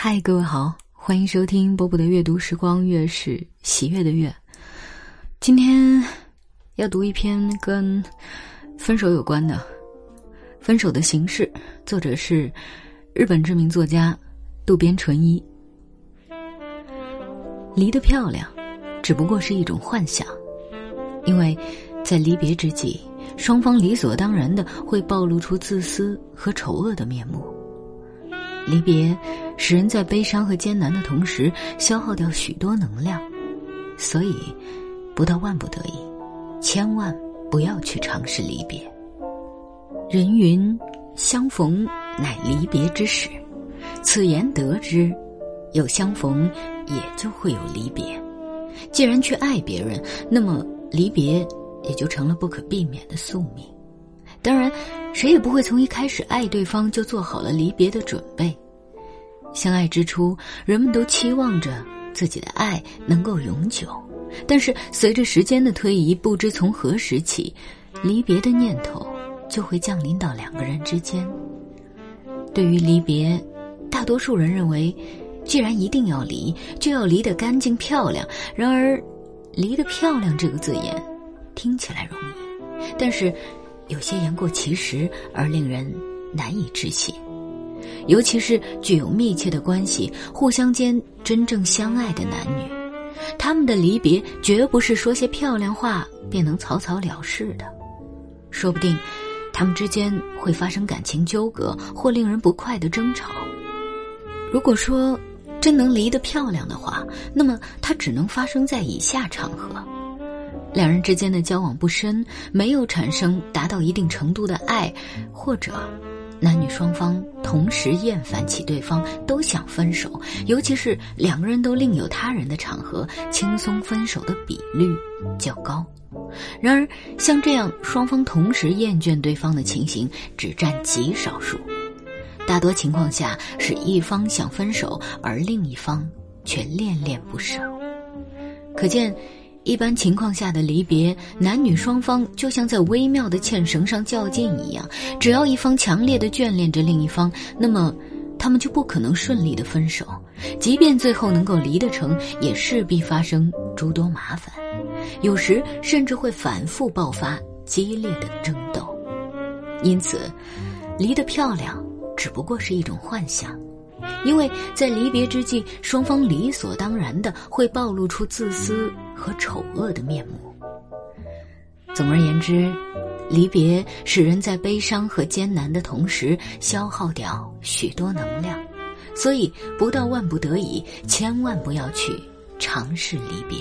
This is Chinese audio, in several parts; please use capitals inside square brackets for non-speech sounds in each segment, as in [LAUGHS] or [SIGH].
嗨，各位好，欢迎收听波波的阅读时光，月是喜悦的月。今天要读一篇跟分手有关的《分手的形式》，作者是日本知名作家渡边淳一。离得漂亮，只不过是一种幻想，因为在离别之际，双方理所当然的会暴露出自私和丑恶的面目。离别使人在悲伤和艰难的同时消耗掉许多能量，所以不到万不得已，千万不要去尝试离别。人云相逢乃离别之始，此言得之，有相逢也就会有离别。既然去爱别人，那么离别也就成了不可避免的宿命。当然，谁也不会从一开始爱对方就做好了离别的准备。相爱之初，人们都期望着自己的爱能够永久，但是随着时间的推移，不知从何时起，离别的念头就会降临到两个人之间。对于离别，大多数人认为，既然一定要离，就要离得干净漂亮。然而，“离得漂亮”这个字眼听起来容易，但是。有些言过其实而令人难以置信，尤其是具有密切的关系、互相间真正相爱的男女，他们的离别绝不是说些漂亮话便能草草了事的，说不定他们之间会发生感情纠葛或令人不快的争吵。如果说真能离得漂亮的话，那么它只能发生在以下场合。两人之间的交往不深，没有产生达到一定程度的爱，或者男女双方同时厌烦起对方，都想分手，尤其是两个人都另有他人的场合，轻松分手的比率较高。然而，像这样双方同时厌倦对方的情形只占极少数，大多情况下是一方想分手，而另一方却恋恋不舍。可见。一般情况下的离别，男女双方就像在微妙的纤绳上较劲一样，只要一方强烈的眷恋着另一方，那么他们就不可能顺利的分手。即便最后能够离得成，也势必发生诸多麻烦，有时甚至会反复爆发激烈的争斗。因此，离得漂亮只不过是一种幻想。因为在离别之际，双方理所当然的会暴露出自私和丑恶的面目。总而言之，离别使人在悲伤和艰难的同时消耗掉许多能量，所以不到万不得已，千万不要去尝试离别。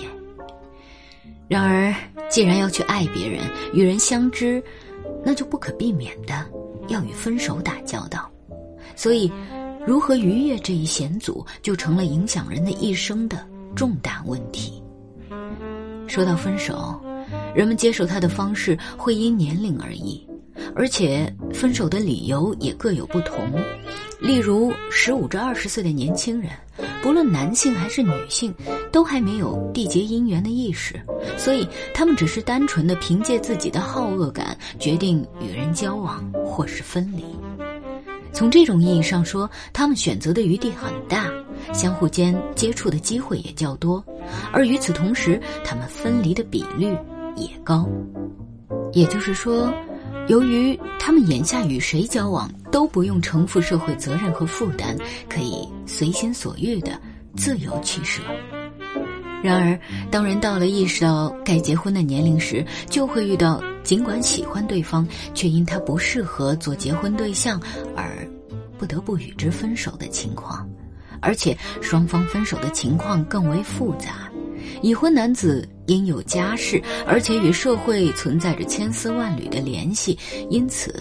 然而，既然要去爱别人、与人相知，那就不可避免的要与分手打交道，所以。如何逾越这一险阻，就成了影响人的一生的重大问题。说到分手，人们接受他的方式会因年龄而异，而且分手的理由也各有不同。例如，十五至二十岁的年轻人，不论男性还是女性，都还没有缔结姻缘的意识，所以他们只是单纯的凭借自己的好恶感，决定与人交往或是分离。从这种意义上说，他们选择的余地很大，相互间接触的机会也较多，而与此同时，他们分离的比率也高。也就是说，由于他们眼下与谁交往都不用承负社会责任和负担，可以随心所欲的自由取舍。然而，当人到了意识到该结婚的年龄时，就会遇到尽管喜欢对方，却因他不适合做结婚对象而不得不与之分手的情况。而且，双方分手的情况更为复杂。已婚男子因有家室，而且与社会存在着千丝万缕的联系，因此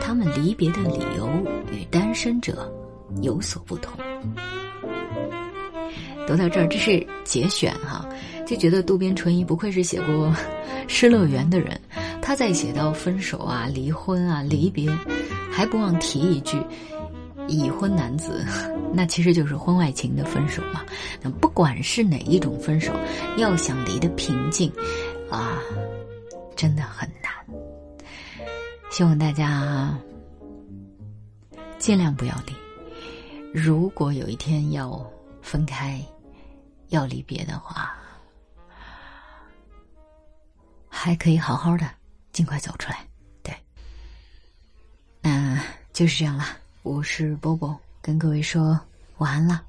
他们离别的理由与单身者有所不同。读到这儿，这是节选哈，就觉得渡边淳一不愧是写过《失乐园》的人。他在写到分手啊、离婚啊、离别，还不忘提一句：已婚男子 [LAUGHS] 那其实就是婚外情的分手嘛。那不管是哪一种分手要想离得平静啊真的很难。希望大家尽量不要离。如果有一天要分开要离别的话还可以好好的尽快走出来对。那就是这样了。我是波波，跟各位说晚安了。